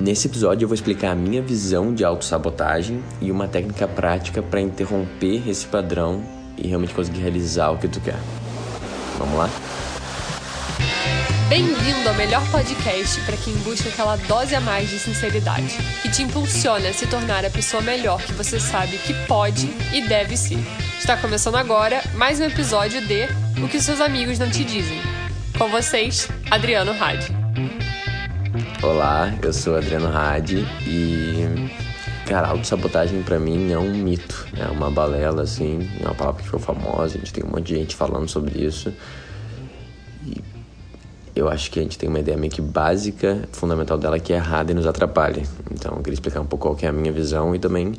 Nesse episódio eu vou explicar a minha visão de autossabotagem e uma técnica prática para interromper esse padrão e realmente conseguir realizar o que tu quer. Vamos lá? Bem-vindo ao melhor podcast para quem busca aquela dose a mais de sinceridade, que te impulsiona a se tornar a pessoa melhor que você sabe que pode e deve ser. Está começando agora mais um episódio de O que seus amigos não te dizem. Com vocês, Adriano Hadi. Olá, eu sou Adriano Hadi e, cara, autossabotagem pra mim é um mito, é uma balela, assim, é uma palavra que ficou famosa, a gente tem um monte de gente falando sobre isso e eu acho que a gente tem uma ideia meio que básica, fundamental dela, que é errada e nos atrapalha. Então, eu queria explicar um pouco qual é a minha visão e também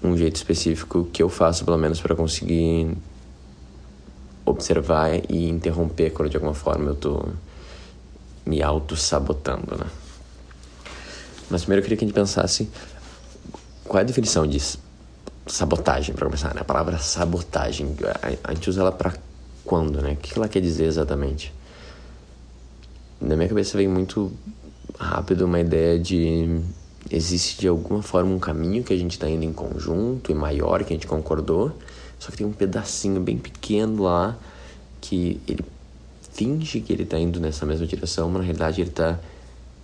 um jeito específico que eu faço, pelo menos, para conseguir observar e interromper quando de alguma forma eu tô me auto-sabotando, né? Mas primeiro eu queria que a gente pensasse qual é a definição de sabotagem, para começar, né? A palavra sabotagem, a, gente usa ela para quando, né? O que ela quer dizer exatamente? Na minha cabeça vem muito rápido uma ideia de existe de alguma forma um caminho que a gente está indo em conjunto e maior que a gente concordou, só que tem um pedacinho bem pequeno lá que ele finge que ele está indo nessa mesma direção, mas na realidade ele está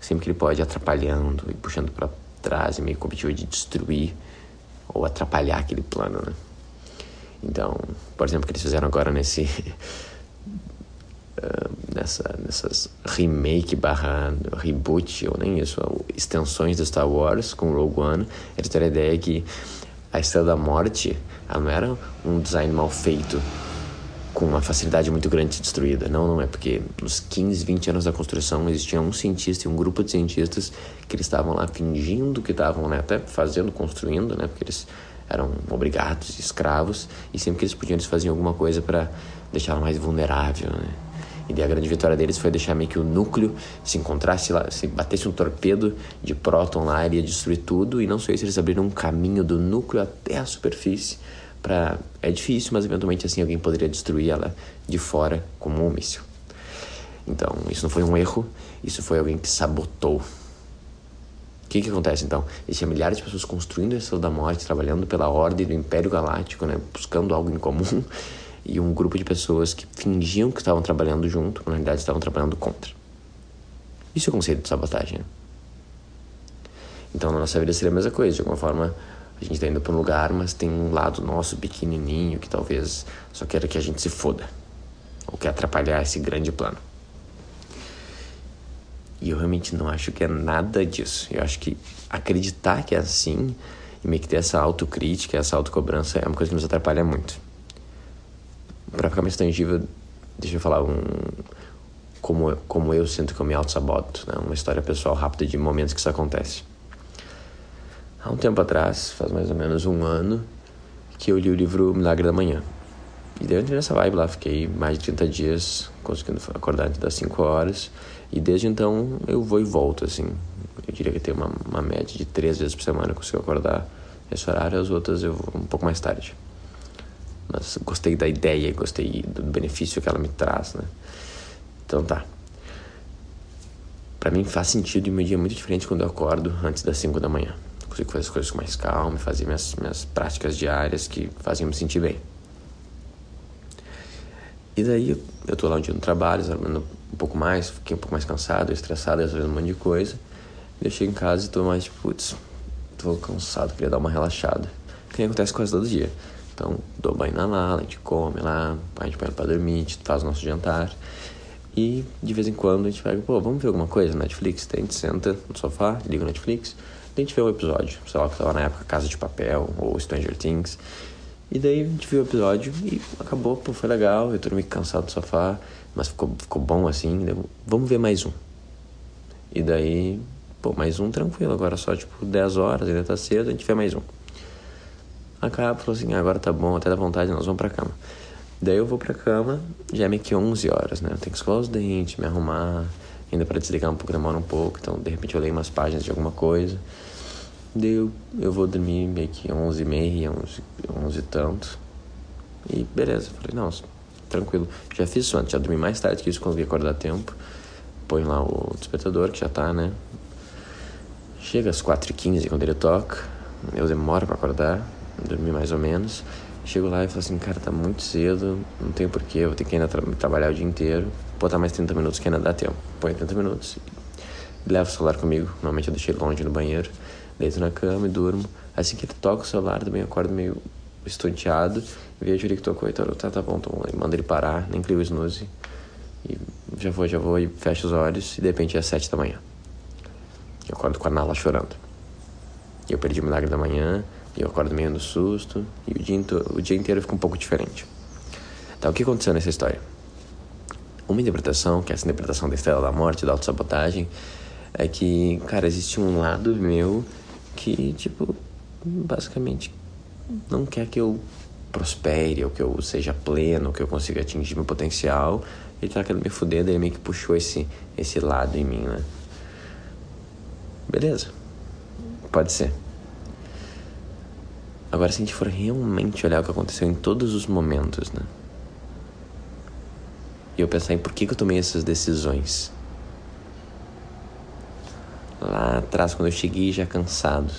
sempre que ele pode atrapalhando e puxando para trás, e meio com o objetivo de destruir ou atrapalhar aquele plano, né? Então, por exemplo, o que eles fizeram agora nesse uh, nessa nessas remake barra reboot ou nem isso, extensões do Star Wars com Rogue One, eles tiveram a ideia que a Estrela da Morte, ela não era um design mal feito com uma facilidade muito grande destruída. Não, não é porque nos 15, 20 anos da construção existia um cientista e um grupo de cientistas que eles estavam lá fingindo que estavam né, até fazendo, construindo, né, porque eles eram obrigados, escravos, e sempre que eles podiam eles faziam alguma coisa para deixá-la mais vulnerável, né? E daí a grande vitória deles foi deixar meio que o núcleo se encontrasse lá, se batesse um torpedo de próton lá, ele ia destruir tudo, e não só isso, eles abriram um caminho do núcleo até a superfície para é difícil, mas eventualmente assim alguém poderia destruir ela de fora como um míssil. Então, isso não foi um erro, isso foi alguém que sabotou. O que, que acontece então? Existiam milhares de pessoas construindo a Estrela da Morte, trabalhando pela ordem do Império Galáctico, né, buscando algo em comum, e um grupo de pessoas que fingiam que estavam trabalhando junto, mas na realidade estavam trabalhando contra. Isso é o conceito de sabotagem. Né? Então, na nossa vida seria a mesma coisa, de alguma forma a gente tá indo para um lugar, mas tem um lado nosso pequenininho que talvez só queira que a gente se foda. Ou quer atrapalhar esse grande plano. E eu realmente não acho que é nada disso. Eu acho que acreditar que é assim e meio que ter essa autocrítica, essa autocobrança é uma coisa que nos atrapalha muito. Para ficar mais tangível, deixa eu falar um como como eu sinto que eu me auto-saboto, né? Uma história pessoal rápida de momentos que isso acontece. Há um tempo atrás, faz mais ou menos um ano, que eu li o livro Milagre da Manhã. E daí eu entrei nessa vibe lá, fiquei mais de 30 dias conseguindo acordar antes das 5 horas. E desde então eu vou e volto, assim. Eu diria que tem uma, uma média de três vezes por semana eu consigo acordar esse horário, as outras eu vou um pouco mais tarde. Mas gostei da ideia, gostei do benefício que ela me traz, né? Então tá. Pra mim faz sentido e meu dia é muito diferente quando eu acordo antes das 5 da manhã consigo fazer as coisas com mais calma, fazer minhas, minhas práticas diárias que faziam me sentir bem. E daí eu, tô lá um dia no trabalho, trabalhando um pouco mais, fiquei um pouco mais cansado, estressado, fazendo um monte de coisa. Eu chego em casa e tô mais tipo, putz, tô cansado, queria dar uma relaxada. Que nem acontece quase todo dia. Então, dou banho na Lala, a gente come lá, a gente põe pra dormir, a gente faz o nosso jantar. E de vez em quando a gente pega, pô, vamos ver alguma coisa? Netflix? Daí a gente senta no sofá, liga o Netflix, gente vê um episódio, sei lá, que tava na época Casa de Papel ou Stranger Things. E daí a gente viu o episódio e acabou, pô, foi legal, eu meio cansado do sofá, mas ficou, ficou bom assim, daí, vamos ver mais um. E daí, pô, mais um tranquilo, agora só tipo 10 horas, ainda tá cedo, a gente vê mais um. Acaba, falou assim, ah, agora tá bom, até dá vontade, nós vamos pra cama. Daí eu vou pra cama, já é meio que 11 horas, né? Eu tenho que escovar os dentes, me arrumar, ainda para desligar um pouco demora um pouco, então de repente eu leio umas páginas de alguma coisa. Daí eu, vou dormir meio que 11 e meia, 11, 11 e tanto. E beleza, falei, não, tranquilo. Já fiz isso antes, já dormi mais tarde que isso, consegui acordar a tempo. Põe lá o despertador, que já tá, né? Chega às 4h15 quando ele toca, eu demoro para acordar, dormir mais ou menos. Chego lá e falo assim, cara, tá muito cedo, não tem porquê, vou ter que ainda tra trabalhar o dia inteiro, botar mais 30 minutos que ainda dá tempo. Põe 30 minutos, levo o celular comigo, normalmente eu deixei longe no banheiro, deito na cama e durmo. Assim que toca o celular, também acordo meio estonteado, vejo ele que tocou e então, tá, tá bom, então manda ele parar, nem clico o snooze. E já vou, já vou e fecho os olhos e de repente é sete da manhã. Eu acordo com a Nala chorando. Eu perdi o milagre da manhã, eu acordo meio no susto, e o dia, o dia inteiro fica um pouco diferente. Tá, o que aconteceu nessa história? Uma interpretação, que é essa interpretação da estrela da morte, da autossabotagem, é que, cara, existe um lado meu que, tipo, basicamente não quer que eu prospere, ou que eu seja pleno, ou que eu consiga atingir meu potencial. Ele tá querendo me fuder, daí meio que puxou esse, esse lado em mim, né? Beleza. Pode ser. Agora, se a gente for realmente olhar o que aconteceu em todos os momentos, né? E eu pensar em por que, que eu tomei essas decisões. Lá atrás, quando eu cheguei já cansado.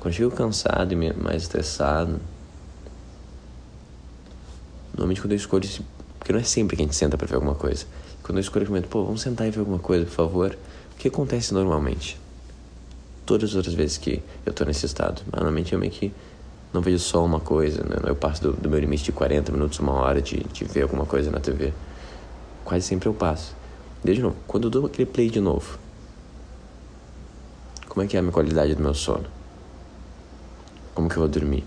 Quando eu chego cansado e mais estressado. Normalmente quando eu escolho. Porque não é sempre que a gente senta pra ver alguma coisa. Quando eu escolho, eu comento, pô, vamos sentar e ver alguma coisa, por favor. O que acontece normalmente? Todas as outras vezes que eu tô nesse estado. Normalmente eu meio que não vejo só uma coisa, né? Eu passo do, do meu limite de 40 minutos, uma hora de, de ver alguma coisa na TV. Quase sempre eu passo. Desde novo, quando eu dou aquele play de novo, como é que é a minha qualidade do meu sono? Como que eu vou dormir?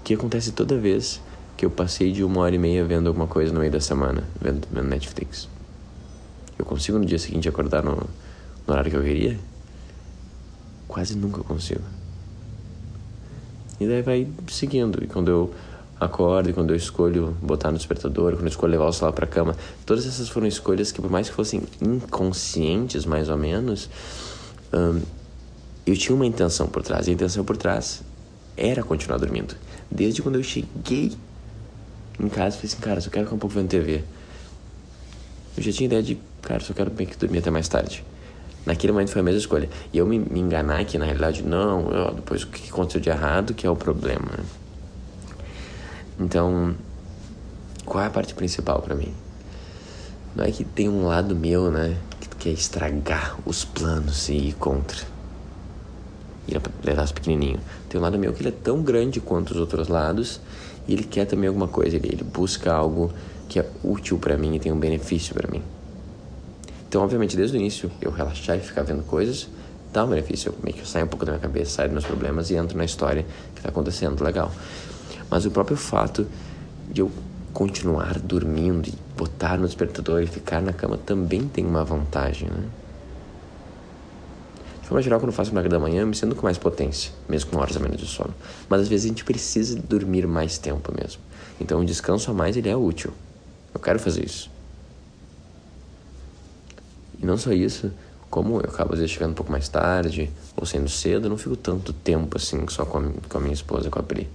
O que acontece toda vez que eu passei de uma hora e meia vendo alguma coisa no meio da semana, vendo, vendo Netflix? Eu consigo no dia seguinte acordar no, no horário que eu queria? Quase nunca consigo. E daí vai seguindo. E quando eu acordo, e quando eu escolho botar no despertador, quando eu escolho levar o celular para cama, todas essas foram escolhas que, por mais que fossem inconscientes, mais ou menos, hum, eu tinha uma intenção por trás. E a intenção por trás era continuar dormindo. Desde quando eu cheguei em casa, eu falei assim, cara, só quero ficar um pouco vendo TV. Eu já tinha ideia de, cara, só quero bem que dormir até mais tarde. Naquele momento foi a mesma escolha. E eu me, me enganar que na realidade, não, eu, depois o que aconteceu de errado que é o problema. Então, qual é a parte principal para mim? Não é que tem um lado meu, né, que quer estragar os planos e ir contra. E levar pequenininho. Tem um lado meu que ele é tão grande quanto os outros lados e ele quer também alguma coisa. Ele, ele busca algo que é útil para mim e tem um benefício para mim. Então, obviamente, desde o início, eu relaxar e ficar vendo coisas dá um benefício. Eu meio que saio um pouco da minha cabeça, saio dos meus problemas e entro na história que está acontecendo. Legal. Mas o próprio fato de eu continuar dormindo e botar no despertador e ficar na cama também tem uma vantagem, né? De forma geral, quando eu faço milagre da manhã, eu me sinto com mais potência, mesmo com horas a menos de sono. Mas às vezes a gente precisa dormir mais tempo mesmo. Então o descanso a mais ele é útil. Eu quero fazer isso. E não só isso, como eu acabo às vezes chegando um pouco mais tarde ou saindo cedo, eu não fico tanto tempo assim só com a, com a minha esposa, com a Pri.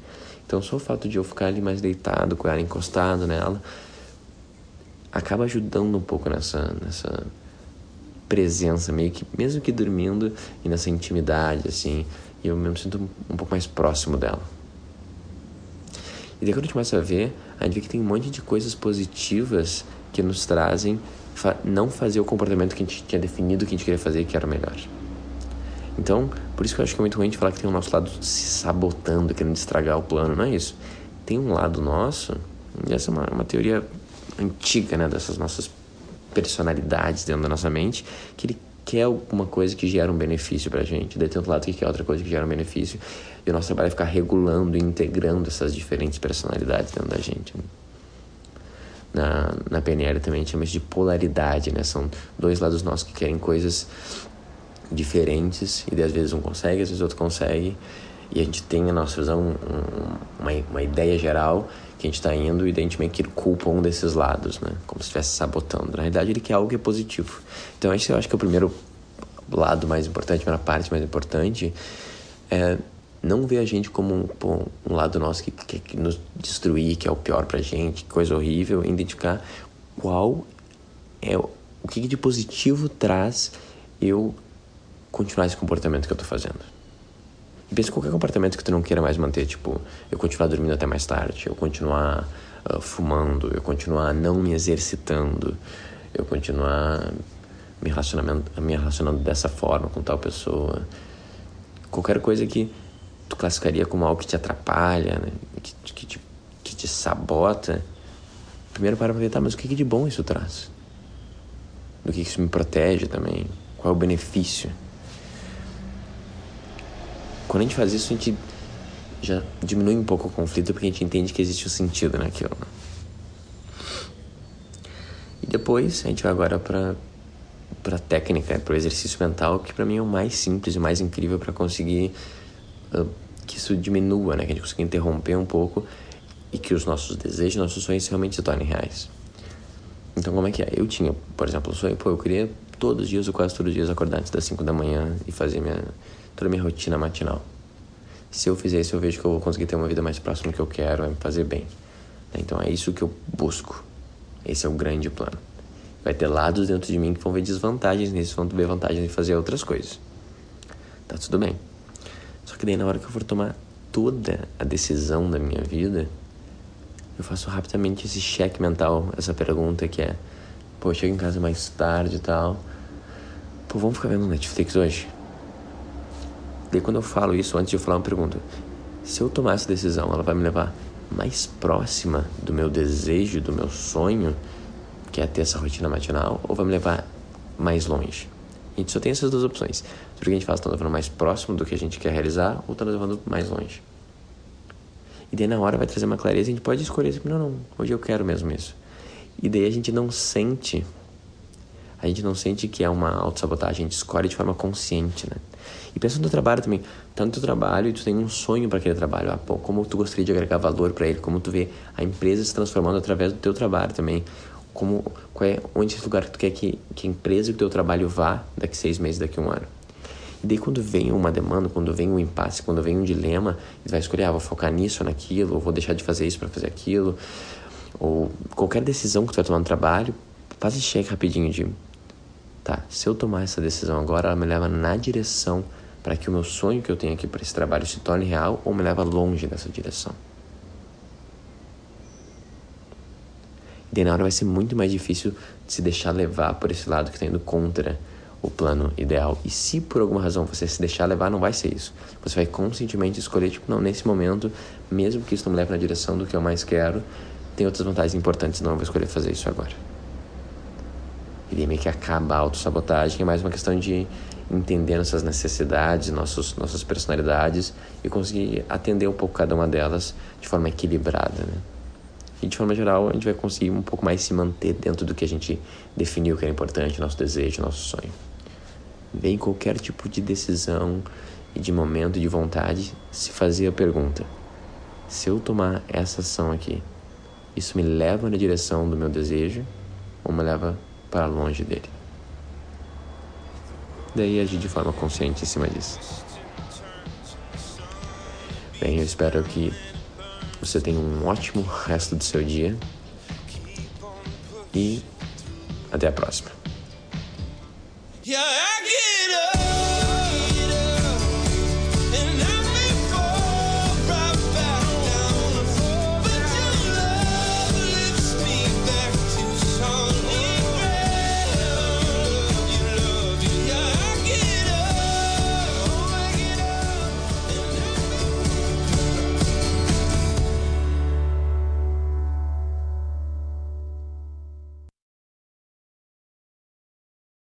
Então só o fato de eu ficar ali mais deitado, com ela encostado nela, acaba ajudando um pouco nessa, nessa presença, meio que, mesmo que dormindo, e nessa intimidade, assim, e eu me sinto um pouco mais próximo dela. E daí quando a gente começa a ver, a gente vê que tem um monte de coisas positivas que nos trazem fa não fazer o comportamento que a gente tinha definido que a gente queria fazer que era o melhor. Então, por isso que eu acho que é muito ruim a gente falar que tem o nosso lado se sabotando, querendo estragar o plano, não é isso. Tem um lado nosso, e essa é uma, uma teoria antiga, né, dessas nossas personalidades dentro da nossa mente, que ele quer alguma coisa que gera um benefício pra gente, daí tem outro lado que quer outra coisa que gera um benefício, e o nosso trabalho é ficar regulando e integrando essas diferentes personalidades dentro da gente. Né? Na, na PNL também a gente chama de polaridade, né? São dois lados nossos que querem coisas diferentes e às vezes um consegue, às vezes outro consegue e a gente tem a nossa visão, um, uma, uma ideia geral que a gente está indo e daí a gente meio que culpa um desses lados, né? Como se estivesse sabotando. Na realidade, ele quer algo que é positivo. Então, esse eu acho que é o primeiro lado mais importante, a primeira parte mais importante é não ver a gente como um, lado nosso que quer nos destruir, que é o pior pra gente, que coisa horrível, identificar qual é o que de positivo traz eu continuar esse comportamento que eu tô fazendo. E pensa em qualquer comportamento que tu não queira mais manter, tipo, eu continuar dormindo até mais tarde, eu continuar uh, fumando, eu continuar não me exercitando, eu continuar me relacionando, me relacionando dessa forma com tal pessoa. Qualquer coisa que tu classificaria como algo que te atrapalha, né? que, que, te, que te sabota, primeiro para pra ver, tá, mas o que de bom isso traz? Do que isso me protege também? Qual é o benefício? Quando a gente faz isso, a gente já diminui um pouco o conflito porque a gente entende que existe um sentido naquilo. Né? E depois a gente vai agora para para técnica, para o exercício mental, que para mim é o mais simples e mais incrível para conseguir uh, que isso diminua, né? Que a gente consiga interromper um pouco e que os nossos desejos, nossos sonhos realmente se tornem reais. Então, como é que é? Eu tinha, por exemplo, o sonho, pô, eu queria todos os dias ou quase todos os dias acordar antes das 5 da manhã e fazer minha, toda a minha rotina matinal. Se eu fizer isso, eu vejo que eu vou conseguir ter uma vida mais próxima do que eu quero, vai me fazer bem. Então, é isso que eu busco. Esse é o grande plano. Vai ter lados dentro de mim que vão ver desvantagens nisso, vão ver vantagens em fazer outras coisas. Tá tudo bem. Só que daí na hora que eu for tomar toda a decisão da minha vida, eu faço rapidamente esse cheque mental, essa pergunta que é, pô, chego em casa mais tarde e tal. Pô, vamos ficar vendo Netflix hoje? Daí quando eu falo isso, antes de eu falar uma pergunta, se eu tomar essa decisão, ela vai me levar mais próxima do meu desejo, do meu sonho, que é ter essa rotina matinal, ou vai me levar mais longe? A gente só tem essas duas opções. Se o que a gente faz está levando mais próximo do que a gente quer realizar, ou está levando mais longe. E daí na hora vai trazer uma clareza, a gente pode escolher, assim, não, não, hoje eu quero mesmo isso. E daí a gente não sente, a gente não sente que é uma autossabotagem, a gente escolhe de forma consciente, né? E pensa no teu trabalho também, tá no teu trabalho e tu tem um sonho para aquele trabalho, ah, pô, como tu gostaria de agregar valor para ele, como tu vê a empresa se transformando através do teu trabalho também, como, qual é, onde esse lugar que tu quer que, que a empresa e o teu trabalho vá daqui seis meses, daqui um ano. E daí quando vem uma demanda, quando vem um impasse, quando vem um dilema, você vai escolher, ah, vou focar nisso ou naquilo, ou vou deixar de fazer isso para fazer aquilo. Ou qualquer decisão que tu vai tomar no trabalho, faz esse check rapidinho de, tá, se eu tomar essa decisão agora, ela me leva na direção para que o meu sonho que eu tenho aqui para esse trabalho se torne real ou me leva longe dessa direção. Hora vai ser muito mais difícil de se deixar levar por esse lado que está indo contra o plano ideal. E se por alguma razão você se deixar levar, não vai ser isso. Você vai conscientemente escolher, tipo, não, nesse momento, mesmo que isso não me leve na direção do que eu mais quero, tem outras vantagens importantes, não eu vou escolher fazer isso agora. E daí meio que acaba a autossabotagem, é mais uma questão de entender nossas necessidades, nossos, nossas personalidades e conseguir atender um pouco cada uma delas de forma equilibrada, né? E de forma geral, a gente vai conseguir um pouco mais se manter dentro do que a gente definiu que era importante, nosso desejo, nosso sonho. Vem qualquer tipo de decisão e de momento de vontade, se fazer a pergunta: se eu tomar essa ação aqui, isso me leva na direção do meu desejo ou me leva para longe dele? Daí agir de forma consciente em cima disso. Bem, eu espero que você tenha um ótimo resto do seu dia. E até a próxima.